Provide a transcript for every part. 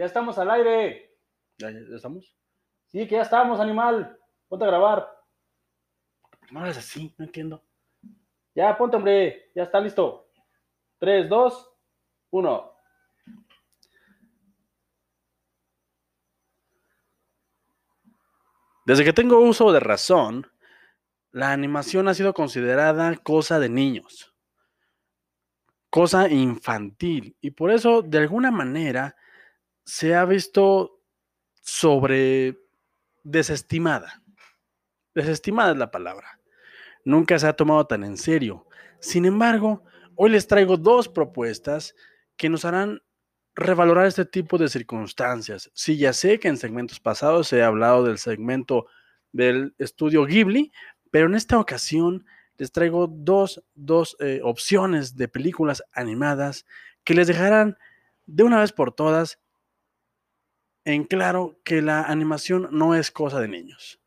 Ya estamos al aire. ¿Ya, ya estamos? Sí, que ya estamos, animal. Ponte a grabar. No es así, no entiendo. Ya, ponte, hombre. Ya está listo. 3, 2, 1. Desde que tengo uso de razón, la animación ha sido considerada cosa de niños, cosa infantil, y por eso, de alguna manera, se ha visto sobre desestimada. Desestimada es la palabra. Nunca se ha tomado tan en serio. Sin embargo, hoy les traigo dos propuestas que nos harán revalorar este tipo de circunstancias. Sí, ya sé que en segmentos pasados ha hablado del segmento del estudio Ghibli, pero en esta ocasión les traigo dos, dos eh, opciones de películas animadas que les dejarán de una vez por todas en claro que la animación no es cosa de niños.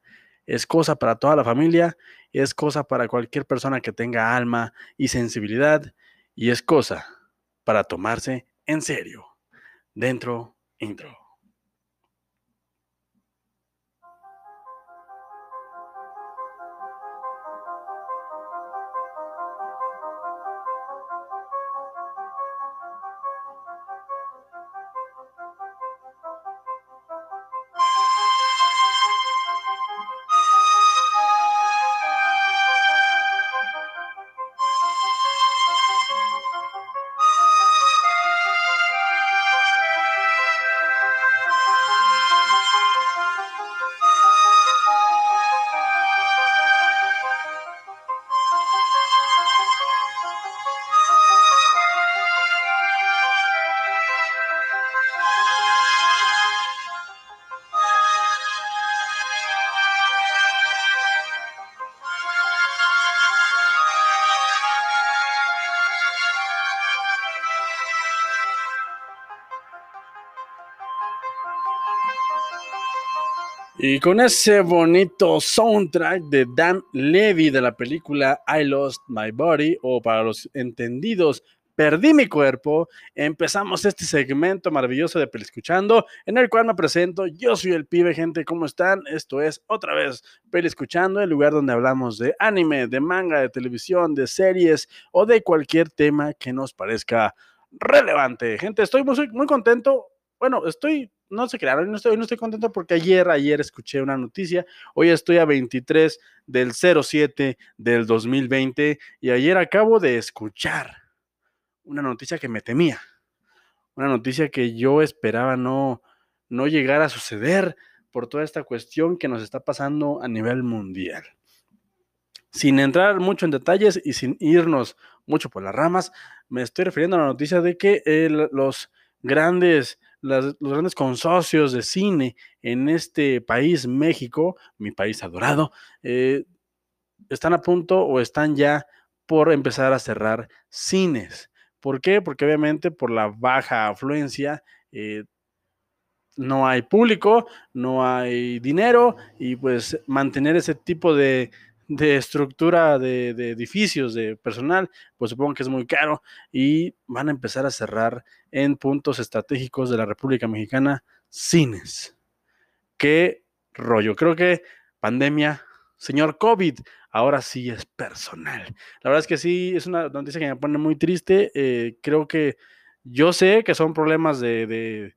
Es cosa para toda la familia, es cosa para cualquier persona que tenga alma y sensibilidad y es cosa para tomarse en serio. Dentro, intro. Y con ese bonito soundtrack de Dan Levy de la película I Lost My Body, o para los entendidos, Perdí mi cuerpo, empezamos este segmento maravilloso de Escuchando, en el cual me presento, yo soy el pibe, gente, ¿cómo están? Esto es otra vez Escuchando, el lugar donde hablamos de anime, de manga, de televisión, de series o de cualquier tema que nos parezca relevante. Gente, estoy muy, muy contento, bueno, estoy no se crearon, no estoy, no estoy contento porque ayer, ayer escuché una noticia, hoy estoy a 23 del 07 del 2020 y ayer acabo de escuchar una noticia que me temía, una noticia que yo esperaba no, no llegar a suceder por toda esta cuestión que nos está pasando a nivel mundial. Sin entrar mucho en detalles y sin irnos mucho por las ramas, me estoy refiriendo a la noticia de que los grandes los grandes consorcios de cine en este país, México, mi país adorado, eh, están a punto o están ya por empezar a cerrar cines. ¿Por qué? Porque obviamente por la baja afluencia eh, no hay público, no hay dinero y pues mantener ese tipo de, de estructura de, edificios, de personal, pues supongo que es muy caro y van a empezar a cerrar en puntos estratégicos de la República Mexicana cines. ¿Qué rollo? Creo que pandemia, señor COVID, ahora sí es personal. La verdad es que sí, es una noticia que me pone muy triste. Eh, creo que yo sé que son problemas de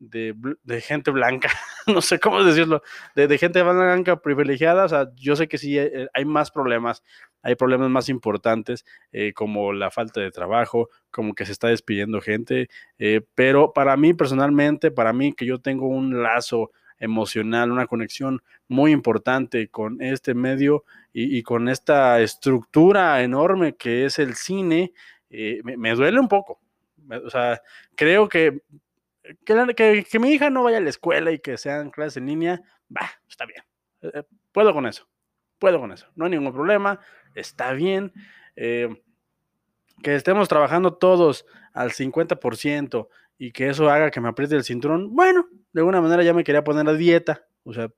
de, gente blanca, no sé cómo decirlo, de, gente blanca privilegiada, o sea, yo sé que sí eh, hay, más problemas, hay problemas más importantes, eh, como la falta de trabajo, como que se está despidiendo gente, eh, pero para mí personalmente, para mí que yo tengo un lazo emocional, una conexión muy importante con este medio y, con esta estructura enorme que es el cine, me, me duele un poco. O sea, creo que que, mi hija no vaya a la escuela y que sean clases en línea, va, está bien. Eh, eh, puedo con eso. Puedo con eso. No hay ningún problema. Está bien. Eh, que estemos trabajando todos al 50% y que eso haga que me apriete el cinturón. Bueno, de alguna manera ya me quería poner a dieta. O sea,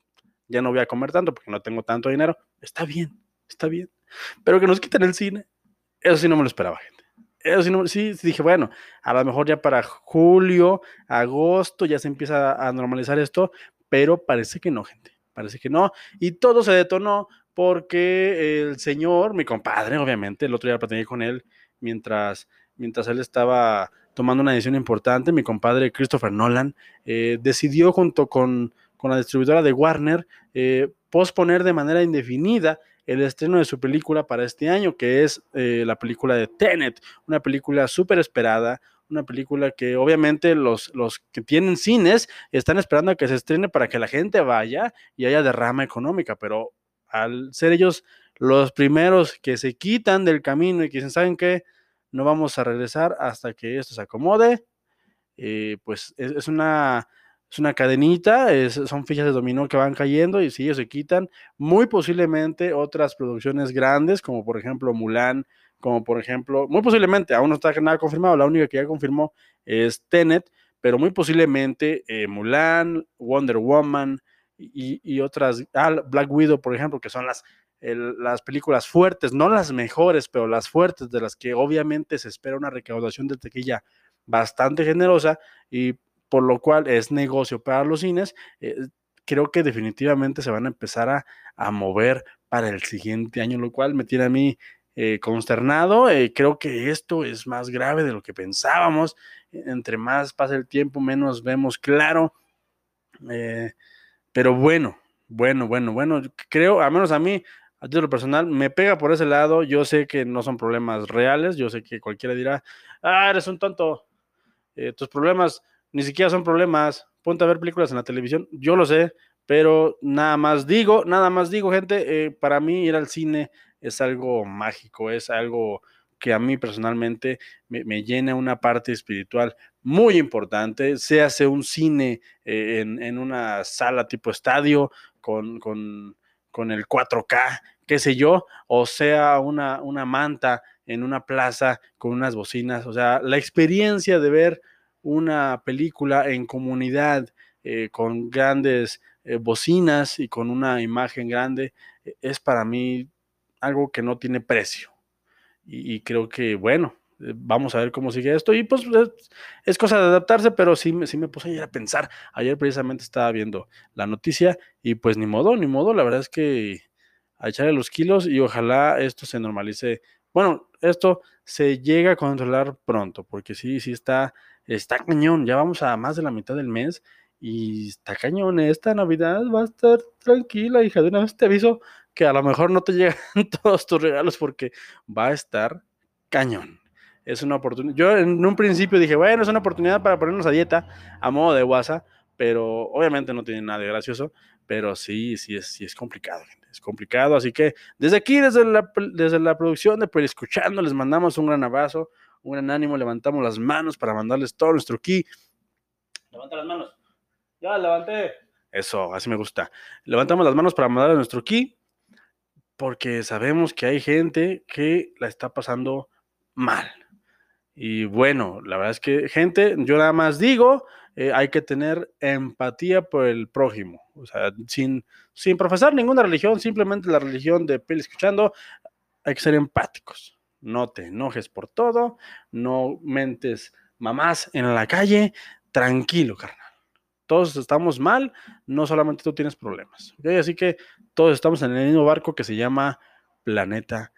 ya no voy a comer tanto porque no tengo tanto dinero. Está bien, está bien. Pero que nos quiten el cine, eso sí no me lo esperaba, gente. Eso sí, dije, bueno, a lo mejor ya para julio, agosto ya se empieza a normalizar esto, pero parece que no, gente, parece que no. Y todo se detonó porque el señor, mi compadre, obviamente, el otro día platiqué con él mientras, mientras él estaba tomando una decisión importante, mi compadre Christopher Nolan eh, decidió junto con, con la distribuidora de Warner eh, posponer de manera indefinida el estreno de su película para este año, que es eh, la película de Tenet, una película súper esperada, una película que obviamente los, los que tienen cines están esperando a que se estrene para que la gente vaya y haya derrama económica, pero al ser ellos los primeros que se quitan del camino y que dicen, ¿saben qué? No vamos a regresar hasta que esto se acomode, eh, pues es, es una es una cadenita, es, son fichas de dominó que van cayendo y si ellos se quitan, muy posiblemente otras producciones grandes, como por ejemplo Mulan, como por ejemplo, muy posiblemente, aún no está nada confirmado, la única que ya confirmó es Tenet, pero muy posiblemente eh, Mulan, Wonder Woman y, y, otras, ah, Black Widow, por ejemplo, que son las, las películas fuertes, no las mejores, pero las fuertes, de las que obviamente se espera una recaudación de tequilla bastante generosa y por lo cual es negocio para los cines, eh, creo que definitivamente se van a empezar a, mover para el siguiente año, lo cual me tiene a mí eh, consternado. Eh, creo que esto es más grave de lo que pensábamos. Entre más pasa el tiempo, menos vemos claro. Pero bueno, bueno, bueno, bueno, creo, a menos a mí, a título personal, me pega por ese lado. Yo sé que no son problemas reales. Yo sé que cualquiera dirá, ah, eres un tonto. Tus problemas ni siquiera son problemas. Ponte a ver películas en la televisión. Yo lo sé, pero nada más digo, nada más digo, gente, eh, para mí ir al cine es algo mágico, es algo que a mí personalmente me, llena una parte espiritual muy importante. Se hace un cine eh, en, en, una sala tipo estadio con, con, con, el 4K, qué sé yo, o sea una, una manta en una plaza con unas bocinas. O sea, la experiencia de ver una película en comunidad eh, con grandes eh, bocinas y con una imagen grande eh, es para mí algo que no tiene precio. Y, creo que, bueno, vamos a ver cómo sigue esto. Y pues es, es cosa de adaptarse, pero sí, sí me puse ayer a pensar. Ayer precisamente estaba viendo la noticia y pues ni modo, ni modo. La verdad es que a echarle los kilos y ojalá esto se normalice. Bueno, esto se llega a controlar pronto, porque sí, sí está, está cañón. Ya vamos a más de la mitad del mes y está cañón. Esta Navidad va a estar tranquila, hija. De una vez te aviso que a lo mejor no te llegan todos tus regalos porque va a estar cañón. Es una oportunidad. Yo en un principio dije, bueno, es una oportunidad para ponernos a dieta a modo de WhatsApp, pero obviamente no tiene nada de gracioso, pero sí, sí es, sí es complicado. Es complicado, así que desde aquí, desde la, desde la producción de Pero Escuchando, les mandamos un gran abrazo, un gran ánimo, levantamos las manos para mandarles todo nuestro ki. Levanta las manos. Ya, levanté. Eso, así me gusta. Levantamos las manos para mandar nuestro ki, porque sabemos que hay gente que la está pasando mal. Y bueno, la verdad es que, gente, yo nada más digo, eh, hay que tener empatía por el prójimo. O sea, sin, sin profesar ninguna religión, simplemente la religión de Peli escuchando, hay que ser empáticos. No te enojes por todo, no mentes mamás en la calle, tranquilo, carnal. Todos estamos mal, no solamente tú tienes problemas. ¿okay? Así que todos estamos en el mismo barco que se llama Planeta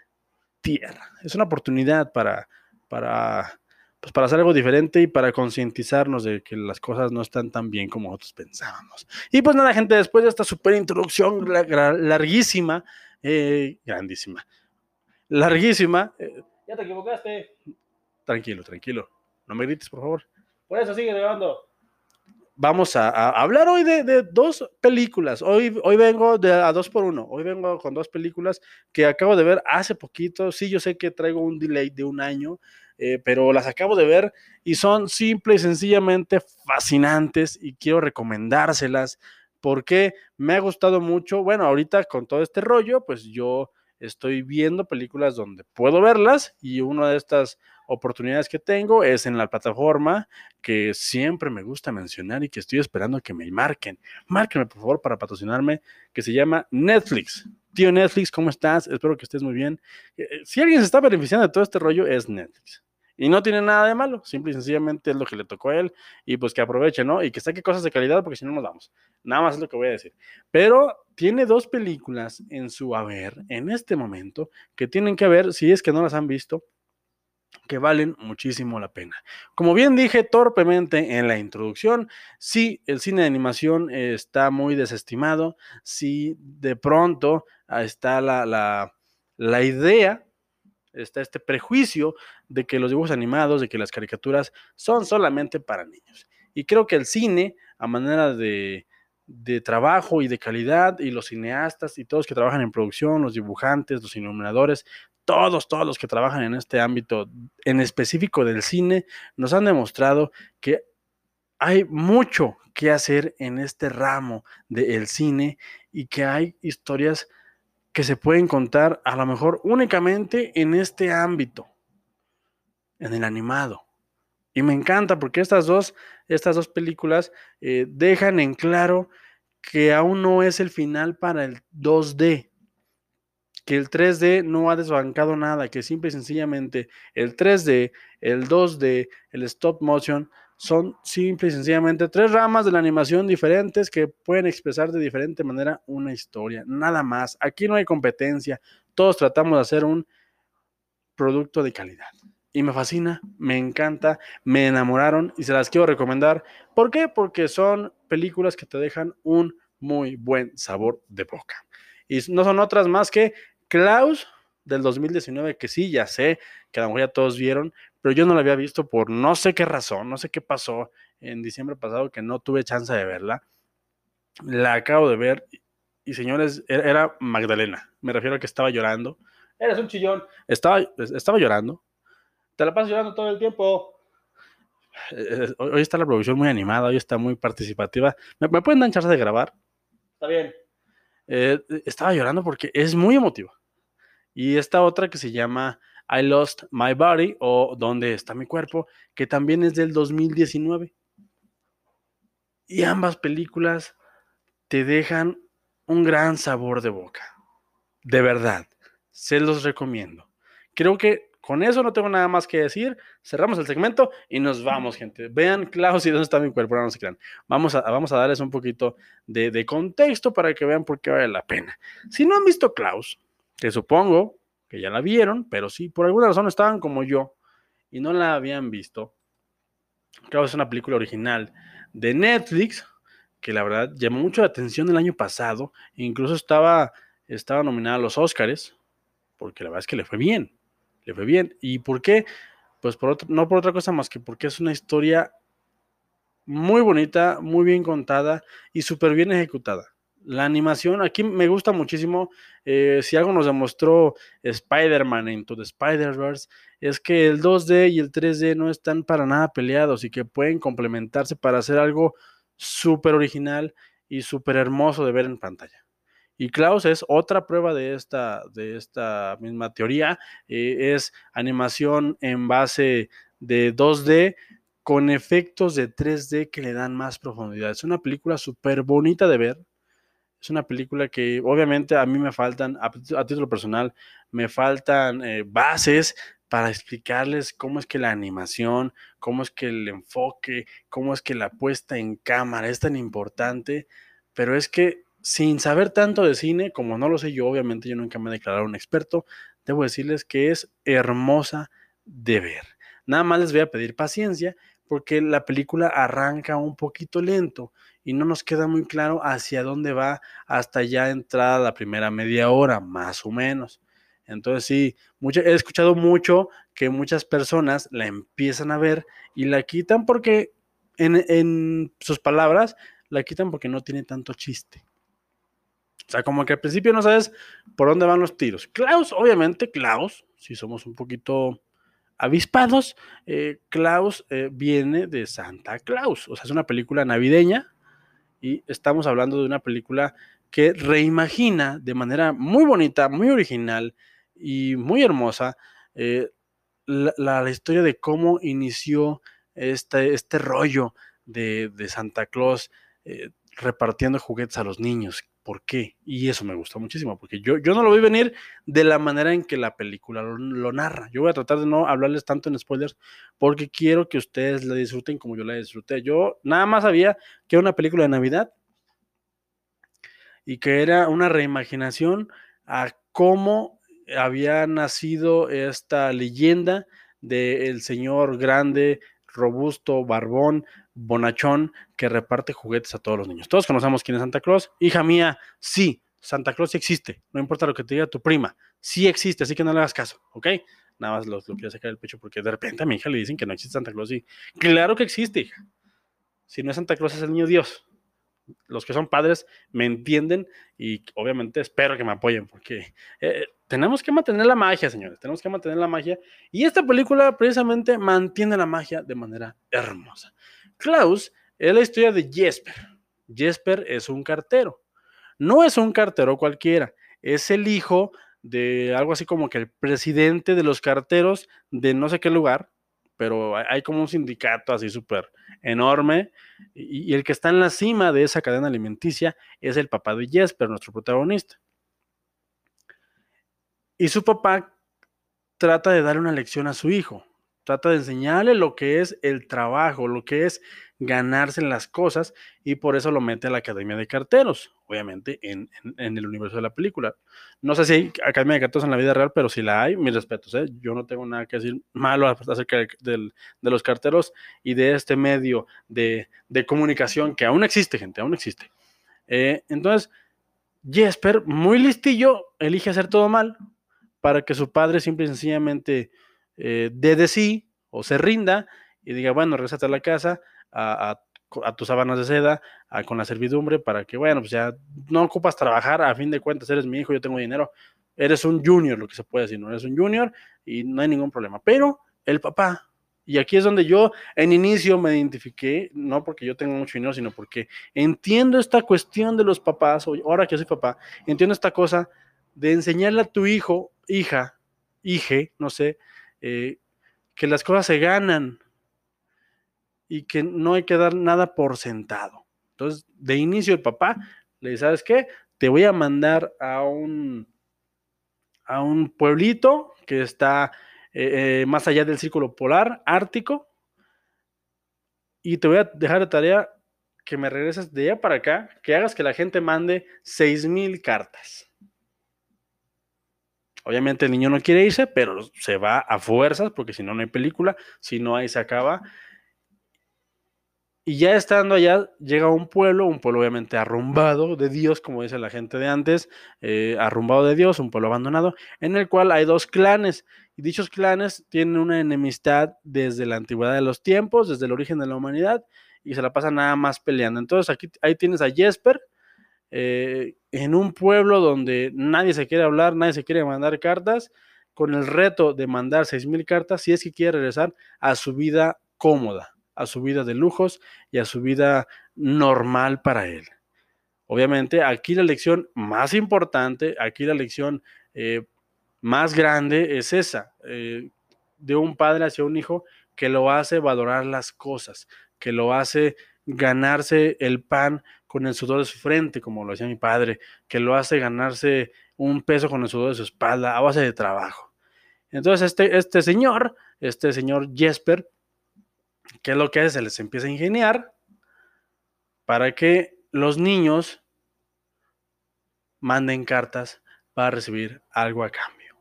Tierra. Es una oportunidad para, para, pues para hacer algo diferente y para concientizarnos de que las cosas no están tan bien como nosotros pensábamos. Y pues nada, gente, después de esta super introducción larguísima, eh, grandísima, larguísima. Ya te equivocaste. Tranquilo, tranquilo. No me grites, por favor. Por eso sigue grabando. Vamos a, a hablar hoy de, de, dos películas. Hoy, hoy vengo de, a dos por uno. Hoy vengo con dos películas que acabo de ver hace poquito. Sí, yo sé que traigo un delay de un año, eh, pero las acabo de ver y son simple y sencillamente fascinantes y quiero recomendárselas porque me ha gustado mucho. Bueno, ahorita con todo este rollo, pues yo estoy viendo películas donde puedo verlas y una de estas oportunidades que tengo es en la plataforma que siempre me gusta mencionar y que estoy esperando que me marquen. Márquenme por favor para patrocinarme, que se llama Netflix. Tío Netflix, ¿cómo estás? Espero que estés muy bien. Si alguien se está beneficiando de todo este rollo es Netflix. Y no tiene nada de malo, simple y sencillamente es lo que le tocó a él y pues que aproveche, ¿no? Y que saque cosas de calidad porque si no nos vamos. Nada más es lo que voy a decir. Pero tiene dos películas en su haber en este momento que tienen que ver, si es que no las han visto, que valen muchísimo la pena. Como bien dije torpemente en la introducción, sí, el cine de animación está muy desestimado, sí, de pronto está la, la, la idea está este prejuicio de que los dibujos animados, de que las caricaturas son solamente para niños. Y creo que el cine, a manera de, de trabajo y de calidad, y los cineastas y todos que trabajan en producción, los dibujantes, los iluminadores, todos, todos los que trabajan en este ámbito, en específico del cine, nos han demostrado que hay mucho que hacer en este ramo del cine y que hay historias que se pueden contar a lo mejor únicamente en este ámbito, en el animado. Y me encanta porque estas dos, estas dos películas eh, dejan en claro que aún no es el final para el 2D, que el 3D no ha desbancado nada, que simple y sencillamente el 3D, el 2D, el stop motion son simple y sencillamente tres ramas de la animación diferentes que pueden expresar de diferente manera una historia, nada más. Aquí no hay competencia, todos tratamos de hacer un producto de calidad. Y me fascina, me encanta, me enamoraron y se las quiero recomendar. ¿Por qué? Porque son películas que te dejan un muy buen sabor de boca. Y no son otras más que Klaus del 2019, que sí, ya sé, que a lo mejor ya todos vieron, pero yo no la había visto por no sé qué razón, no sé qué pasó en diciembre pasado que no tuve chance de verla. La acabo de ver y señores, e-, era Magdalena, me refiero a que estaba llorando. Eres un chillón. Estaba, estaba llorando. Te la pasas llorando todo el tiempo. Eh, eh, hoy está la producción muy animada, hoy está muy participativa. ¿Me, pueden dar chance de grabar? Está bien. Eh, estaba llorando porque es muy emotiva. Y esta otra que se llama I Lost My Body o ¿Dónde está mi cuerpo? que también es del 2019. Y ambas películas te dejan un gran sabor de boca. De verdad, se los recomiendo. Creo que con eso no tengo nada más que decir. Cerramos el segmento y nos vamos, gente. Vean Klaus y dónde está mi cuerpo, no se crean. Vamos a, vamos a darles un poquito de, de contexto para que vean por qué vale la pena. Si no han visto Klaus, que supongo que ya la vieron, pero sí, por alguna razón estaban como yo y no la habían visto. Creo que es una película original de Netflix que la verdad llamó mucho la atención el año pasado. incluso estaba, estaba nominada a los Oscars, porque la verdad es que le fue bien. Le fue bien. ¿Y por qué? Pues por no por otra cosa más que porque es una historia muy bonita, muy bien contada y súper bien ejecutada la animación, aquí me gusta muchísimo. Eh, si algo nos demostró Spider-Man Into the Spider-Verse, es que el 2D y el 3D no están para nada peleados y que pueden complementarse para hacer algo súper original y súper hermoso de ver en pantalla. Y Klaus es otra prueba de esta, de esta misma teoría. Eh, es animación en base de 2D con efectos de 3D que le dan más profundidad. Es una película súper bonita de ver es una película que obviamente a mí me faltan, a, título personal, me faltan eh, bases para explicarles cómo es que la animación, cómo es que el enfoque, cómo es que la puesta en cámara es tan importante, pero es que sin saber tanto de cine, como no lo sé yo, obviamente yo nunca me he declarado un experto, debo decirles que es hermosa de ver. Nada más les voy a pedir paciencia porque la película arranca un poquito lento y no nos queda muy claro hacia dónde va hasta ya entrada la primera media hora, más o menos. Entonces sí, he escuchado mucho que muchas personas la empiezan a ver y la quitan porque, en, en sus palabras, la quitan porque no tiene tanto chiste. O sea, como que al principio no sabes por dónde van los tiros. Klaus, obviamente, Klaus, si somos un poquito avispados, eh, Klaus eh, viene de Santa Claus. O sea, es una película navideña y estamos hablando de una película que reimagina de manera muy bonita, muy original y muy hermosa eh, la, historia de cómo inició este, este rollo de, Santa Claus repartiendo juguetes a los niños. Por qué. Y eso me gustó muchísimo, porque yo, yo no lo vi venir de la manera en que la película lo, narra. Yo voy a tratar de no hablarles tanto en spoilers, porque quiero que ustedes la disfruten como yo la disfruté. Yo nada más sabía que era una película de Navidad y que era una reimaginación a cómo había nacido esta leyenda del señor grande, robusto, barbón, bonachón, que reparte juguetes a todos los niños. Todos conocemos quién es Santa Claus. Hija mía, sí, Santa Claus sí existe. No importa lo que te diga tu prima, sí existe, así que no le hagas caso, ¿ok? Nada más lo, quiero sacar del pecho porque de repente a mi hija le dicen que no existe Santa Claus y claro que existe, hija. Si no es Santa Claus, es el niño Dios los que son padres me entienden y obviamente espero que me apoyen porque eh, tenemos que mantener la magia, señores, tenemos que mantener la magia y esta película precisamente mantiene la magia de manera hermosa. Klaus es la historia de Jesper. Jesper es un cartero. No es un cartero cualquiera, es el hijo de algo así como que el presidente de los carteros de no sé qué lugar, pero hay como un sindicato así súper enorme y, el que está en la cima de esa cadena alimenticia es el papá de Jesper, nuestro protagonista. Y su papá trata de dar una lección a su hijo, trata de enseñarle lo que es el trabajo, lo que es ganarse las cosas y por eso lo mete a la Academia de Carteros, obviamente en, el universo de la película. No sé si hay Academia de Carteros en la vida real, pero si la hay, mis respetos, ¿eh? yo no tengo nada que decir malo acerca de, los carteros y de este medio de, comunicación que aún existe, gente, aún existe. Eh, entonces, Jesper, muy listillo, elige hacer todo mal para que su padre simple y sencillamente eh, de sí o se rinda y diga, bueno, regresate a la casa, a, tus sábanas de seda, con la servidumbre, para que, bueno, pues ya no ocupas trabajar, a fin de cuentas eres mi hijo, yo tengo dinero, eres un junior, lo que se puede decir, no eres un junior y no hay ningún problema. Pero el papá, y aquí es donde yo en inicio me identifiqué, no porque yo tengo mucho dinero, sino porque entiendo esta cuestión de los papás, ahora que soy papá, entiendo esta cosa de enseñarle a tu hijo, hija, hije, no sé, eh, que las cosas se ganan, y que no hay que dar nada por sentado. Entonces, de inicio el papá le dice, ¿sabes qué? Te voy a mandar a un, a un pueblito que está eh, eh, más allá del círculo polar ártico y te voy a dejar de tarea que me regreses de allá para acá, que hagas que la gente mande seis mil cartas. Obviamente el niño no quiere irse, pero se va a fuerzas, porque si no, no hay película, si no, ahí se acaba. Y ya estando allá, llega a un pueblo, un pueblo obviamente arrumbado de Dios, como dice la gente de antes, eh, arrumbado de Dios, un pueblo abandonado, en el cual hay dos clanes. Y dichos clanes tienen una enemistad desde la antigüedad de los tiempos, desde el origen de la humanidad, y se la pasan nada más peleando. Entonces aquí ahí tienes a Jesper, eh, en un pueblo donde nadie se quiere hablar, nadie se quiere mandar cartas, con el reto de mandar seis mil cartas si es que quiere regresar a su vida cómoda a su vida de lujos y a su vida normal para él. Obviamente, aquí la lección más importante, aquí la lección eh, más grande es esa, eh, de un padre hacia un hijo que lo hace valorar las cosas, que lo hace ganarse el pan con el sudor de su frente, como lo decía mi padre, que lo hace ganarse un peso con el sudor de su espalda a base de trabajo. Entonces, este, este señor, este señor Jesper, ¿Qué es lo que hace? Se les empieza a ingeniar para que los niños manden cartas para recibir algo a cambio.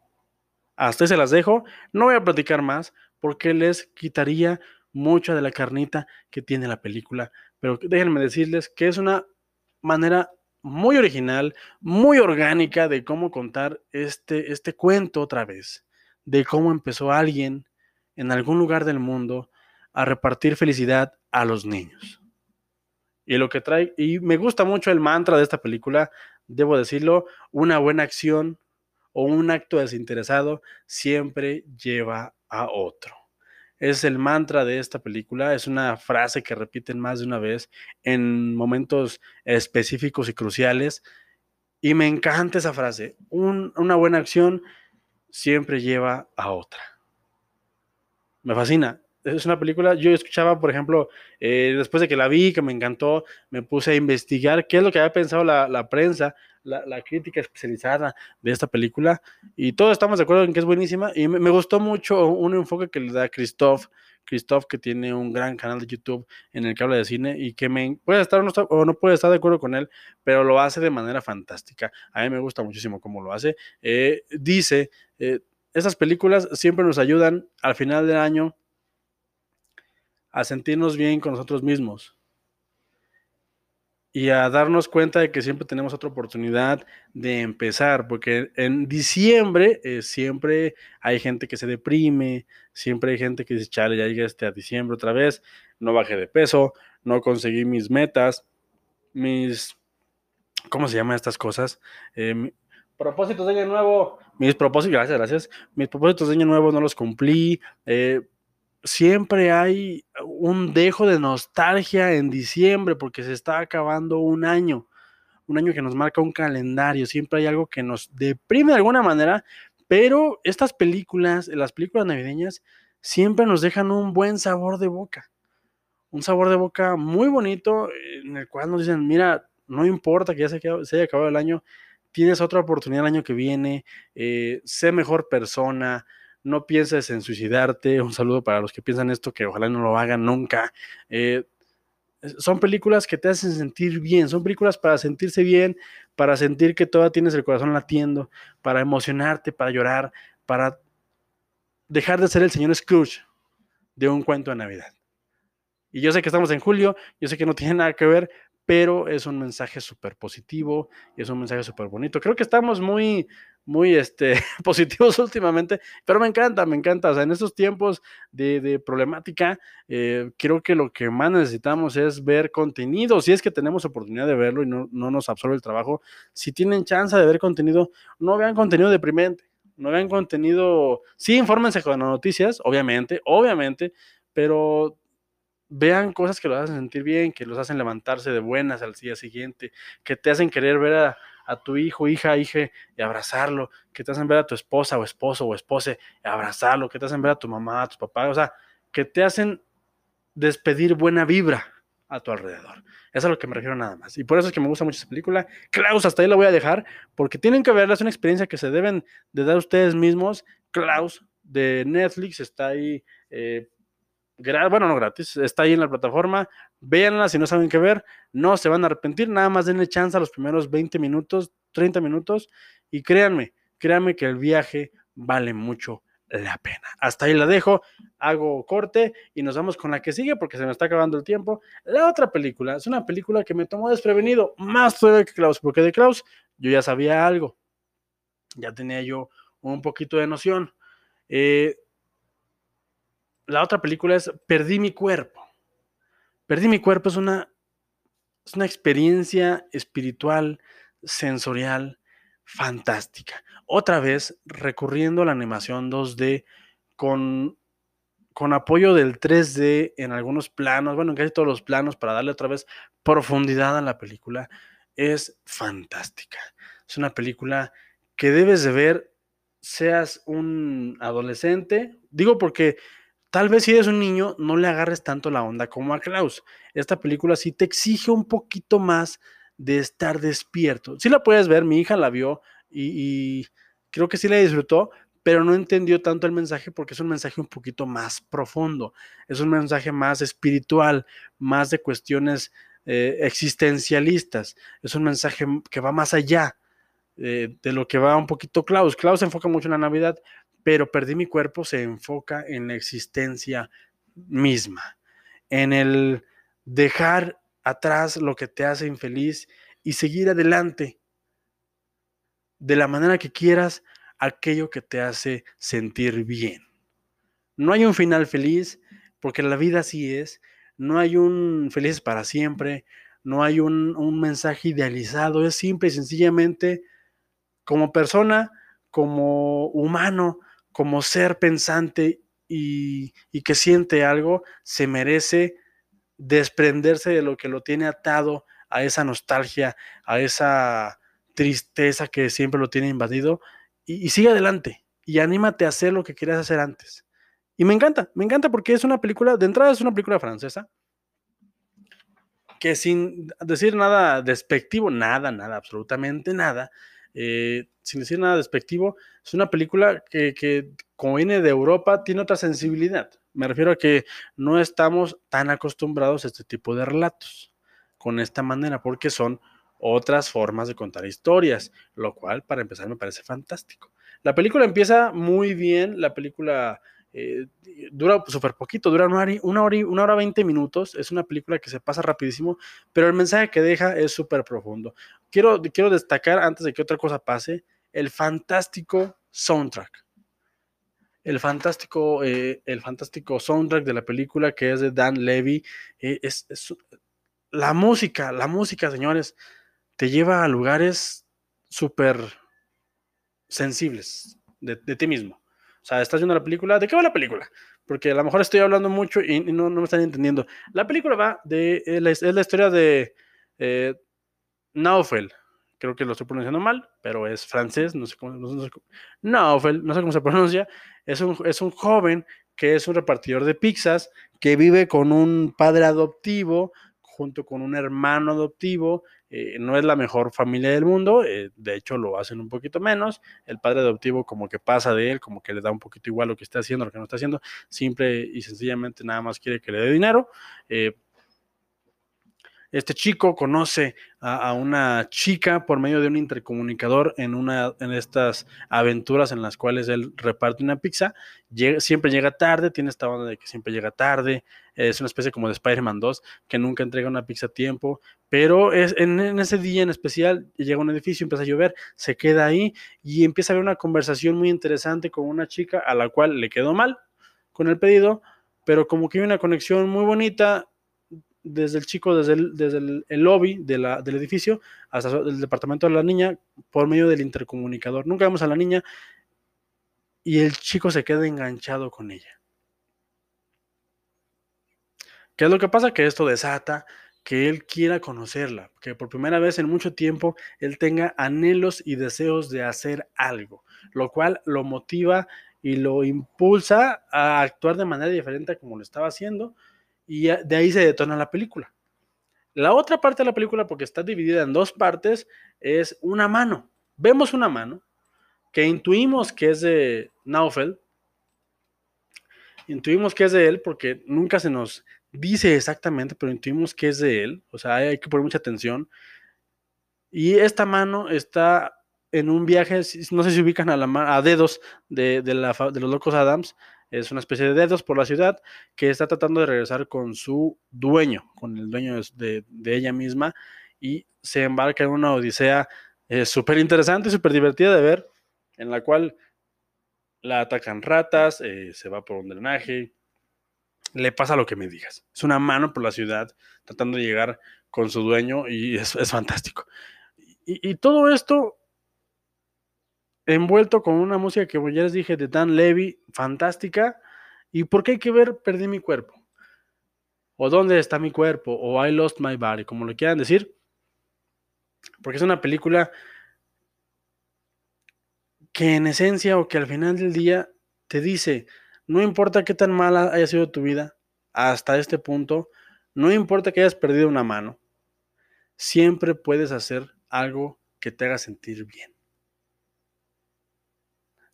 Hasta ahí se las dejo. No voy a platicar más porque les quitaría mucha de la carnita que tiene la película. Pero déjenme decirles que es una manera muy original, muy orgánica de cómo contar este, este cuento otra vez. De cómo empezó alguien en algún lugar del mundo a repartir felicidad a los niños. Y lo que trae, y me gusta mucho el mantra de esta película, debo decirlo, una buena acción o un acto desinteresado siempre lleva a otro. Es el mantra de esta película, es una frase que repiten más de una vez en momentos específicos y cruciales. Y me encanta esa frase, una buena acción siempre lleva a otra. Me fascina, es una película, yo escuchaba, por ejemplo, eh, después de que la vi, que me encantó, me puse a investigar qué es lo que había pensado la, la prensa, la, la, crítica especializada de esta película, y todos estamos de acuerdo en que es buenísima, y me, gustó mucho un enfoque que le da Christoph, Christoph, que tiene un gran canal de YouTube en el que habla de cine y que me puede estar o no, o no puede estar de acuerdo con él, pero lo hace de manera fantástica. A mí me gusta muchísimo cómo lo hace. Eh, dice, eh, estas películas siempre nos ayudan al final del año a sentirnos bien con nosotros mismos y a darnos cuenta de que siempre tenemos otra oportunidad de empezar, porque en diciembre eh, siempre hay gente que se deprime, siempre hay gente que dice, chale, ya llegué este a diciembre otra vez, no bajé de peso, no conseguí mis metas, mis, ¿cómo se llaman estas cosas? Eh, propósitos de año nuevo, mis propósitos, gracias, gracias, mis propósitos de año nuevo no los cumplí, eh, siempre hay un dejo de nostalgia en diciembre porque se está acabando un año, un año que nos marca un calendario, siempre hay algo que nos deprime de alguna manera, pero estas películas, las películas navideñas, siempre nos dejan un buen sabor de boca, un sabor de boca muy bonito en el cual nos dicen, mira, no importa que ya se, se haya acabado el año, tienes otra oportunidad el año que viene, eh, sé mejor persona, no pienses en suicidarte. Un saludo para los que piensan esto, que ojalá no lo hagan nunca. Eh, son películas que te hacen sentir bien, son películas para sentirse bien, para sentir que todavía tienes el corazón latiendo, para emocionarte, para llorar, para dejar de ser el señor Scrooge de un cuento de Navidad. Y yo sé que estamos en julio, yo sé que no tiene nada que ver, pero es un mensaje súper positivo y es un mensaje súper bonito. Creo que estamos muy, muy este, positivos últimamente, pero me encanta, me encanta. O sea, en estos tiempos de, problemática, eh, creo que lo que más necesitamos es ver contenido. Si es que tenemos oportunidad de verlo y no, no nos absorbe el trabajo, si tienen chance de ver contenido, no vean contenido deprimente. No vean contenido, sí, infórmense con las noticias, obviamente, obviamente, pero vean cosas que los hacen sentir bien, que los hacen levantarse de buenas al día siguiente, que te hacen querer ver a, tu hijo, hija, hija y abrazarlo, que te hacen ver a tu esposa o esposo o esposa y abrazarlo, que te hacen ver a tu mamá, a tu papá, o sea, que te hacen despedir buena vibra a tu alrededor. Eso es a lo que me refiero nada más. Y por eso es que me gusta mucho esa película. Klaus, hasta ahí la voy a dejar, porque tienen que verla, es una experiencia que se deben de dar ustedes mismos. Klaus de Netflix está ahí eh, bueno, no gratis, está ahí en la plataforma, véanla si no saben qué ver, no se van a arrepentir, nada más denle chance a los primeros 20 minutos, 30 minutos y créanme, créanme que el viaje vale mucho la pena. Hasta ahí la dejo, hago corte y nos vamos con la que sigue porque se me está acabando el tiempo. La otra película es una película que me tomó desprevenido, más todavía que Klaus, porque de Klaus yo ya sabía algo, ya tenía yo un poquito de noción. Eh, la otra película es Perdí mi cuerpo. Perdí mi cuerpo es una, es una experiencia espiritual, sensorial, fantástica. Otra vez recurriendo a la animación 2D con, con apoyo del 3D en algunos planos, bueno, en casi todos los planos para darle otra vez profundidad a la película. Es fantástica. Es una película que debes de ver seas un adolescente. Digo porque Tal vez si eres un niño no le agarres tanto la onda como a Klaus. Esta película sí te exige un poquito más de estar despierto. Sí la puedes ver, mi hija la vio y, creo que sí la disfrutó, pero no entendió tanto el mensaje porque es un mensaje un poquito más profundo, es un mensaje más espiritual, más de cuestiones eh, existencialistas, es un mensaje que va más allá eh, de lo que va un poquito Klaus. Klaus se enfoca mucho en la Navidad, pero perdí mi cuerpo se enfoca en la existencia misma, en el dejar atrás lo que te hace infeliz y seguir adelante. De la manera que quieras aquello que te hace sentir bien. No hay un final feliz, porque la vida así es, no hay un feliz para siempre, no hay un, un mensaje idealizado, es simple y sencillamente como persona, como humano, como ser pensante y, que siente algo, se merece desprenderse de lo que lo tiene atado a esa nostalgia, a esa tristeza que siempre lo tiene invadido y, sigue adelante y anímate a hacer lo que querías hacer antes. Y me encanta, me encanta porque es una película, de entrada es una película francesa, que sin decir nada despectivo, nada, nada, absolutamente nada, eh, sin decir nada despectivo, es una película que, que, como viene de Europa, tiene otra sensibilidad. Me refiero a que no estamos tan acostumbrados a este tipo de relatos con esta manera, porque son otras formas de contar historias, lo cual para empezar me parece fantástico. La película empieza muy bien, la película eh, dura súper poquito, dura una hora, una, hora, una hora 20 minutos, es una película que se pasa rapidísimo, pero el mensaje que deja es súper profundo. Quiero, quiero destacar, antes de que otra cosa pase, el fantástico soundtrack. El fantástico, eh, el fantástico soundtrack de la película que es de Dan Levy. Eh, es, la música, la música, señores, te lleva a lugares súper sensibles de, ti mismo. O sea, estás viendo la película, ¿de qué va la película? Porque a lo mejor estoy hablando mucho y, no, me están entendiendo. La película va de, es la, historia de eh, Naufel. Creo que lo estoy pronunciando mal, pero es francés, no sé cómo, no Naufel, no sé cómo se pronuncia. Es un, es un joven que es un repartidor de pizzas, que vive con un padre adoptivo, junto con un hermano adoptivo, eh, no es la mejor familia del mundo, eh, de hecho lo hacen un poquito menos, el padre adoptivo como que pasa de él, como que le da un poquito igual lo que está haciendo, lo que no está haciendo, simple y sencillamente nada más quiere que le dé dinero. Eh, este chico conoce a, una chica por medio de un intercomunicador en una en estas aventuras en las cuales él reparte una pizza. Siempre llega tarde, tiene esta onda de que siempre llega tarde. Es una especie como de Spider-Man 2 que nunca entrega una pizza a tiempo. Pero es, en, en, ese día en especial llega a un edificio, empieza a llover, se queda ahí y empieza a haber una conversación muy interesante con una chica a la cual le quedó mal con el pedido, pero como que hay una conexión muy bonita desde el chico, desde el, desde el, lobby de la, del edificio hasta el departamento de la niña por medio del intercomunicador. Nunca vemos a la niña y el chico se queda enganchado con ella. ¿Qué es lo que pasa? Que esto desata que él quiera conocerla, que por primera vez en mucho tiempo él tenga anhelos y deseos de hacer algo, lo cual lo motiva y lo impulsa a actuar de manera diferente como lo estaba haciendo, y de ahí se detona la película. La otra parte de la película, porque está dividida en dos partes, es una mano. Vemos una mano que intuimos que es de Naufel. Intuimos que es de él porque nunca se nos dice exactamente, pero intuimos que es de él. O sea, hay que poner mucha atención. Y esta mano está en un viaje, no sé si ubican a, la, a dedos de, de, los locos Adams, es una especie de dedos por la ciudad que está tratando de regresar con su dueño, con el dueño de, de ella misma, y se embarca en una odisea eh, súper interesante y súper divertida de ver, en la cual la atacan ratas, eh, se va por un drenaje, le pasa lo que me digas. Es una mano por la ciudad tratando de llegar con su dueño y es, es fantástico. Y, y todo esto envuelto con una música que ya les dije de Dan Levy, fantástica. ¿Y por qué hay que ver Perdí mi cuerpo? O ¿Dónde está mi cuerpo? O I Lost My Body, como lo quieran decir. Porque es una película que en esencia o que al final del día te dice, no importa qué tan mala haya sido tu vida hasta este punto, no importa que hayas perdido una mano, siempre puedes hacer algo que te haga sentir bien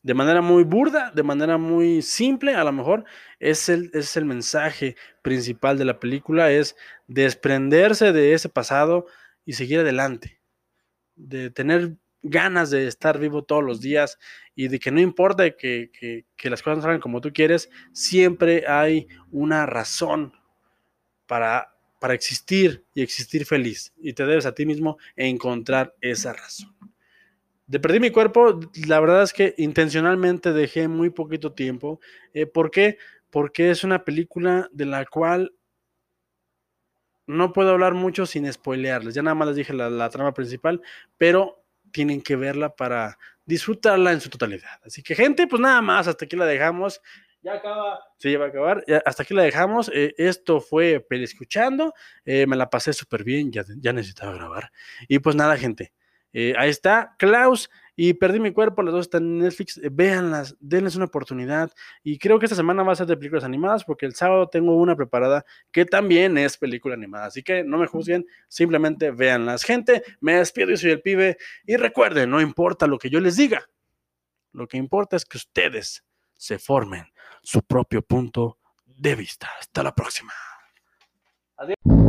de manera muy burda, de manera muy simple, a lo mejor es el, es el mensaje principal de la película, es desprenderse de ese pasado y seguir adelante, de tener ganas de estar vivo todos los días y de que no importa que, que, que las cosas no salgan como tú quieres, siempre hay una razón para, para existir y existir feliz y te debes a ti mismo encontrar esa razón de Perdí mi cuerpo, la verdad es que intencionalmente dejé muy poquito tiempo. Eh, ¿Por qué? Porque es una película de la cual no puedo hablar mucho sin spoilearles. Ya nada más les dije la, trama principal, pero tienen que verla para disfrutarla en su totalidad. Así que, gente, pues nada más, hasta aquí la dejamos. Ya acaba, se lleva a acabar. Ya, hasta aquí la dejamos. Eh, esto fue Escuchando. Eh, me la pasé súper bien. Ya, ya necesitaba grabar. Y pues nada, gente. Eh, ahí está, Klaus. Y Perdí mi cuerpo, las dos están en Netflix. eh, Véanlas, denles una oportunidad. Y creo que esta semana va a ser de películas animadas porque el sábado tengo una preparada que también es película animada. Así que no me juzguen, simplemente véanlas. Gente, me despido, yo soy el pibe. Y recuerden, no importa lo que yo les diga, lo que importa es que ustedes se formen su propio punto de vista. Hasta la próxima. Adiós.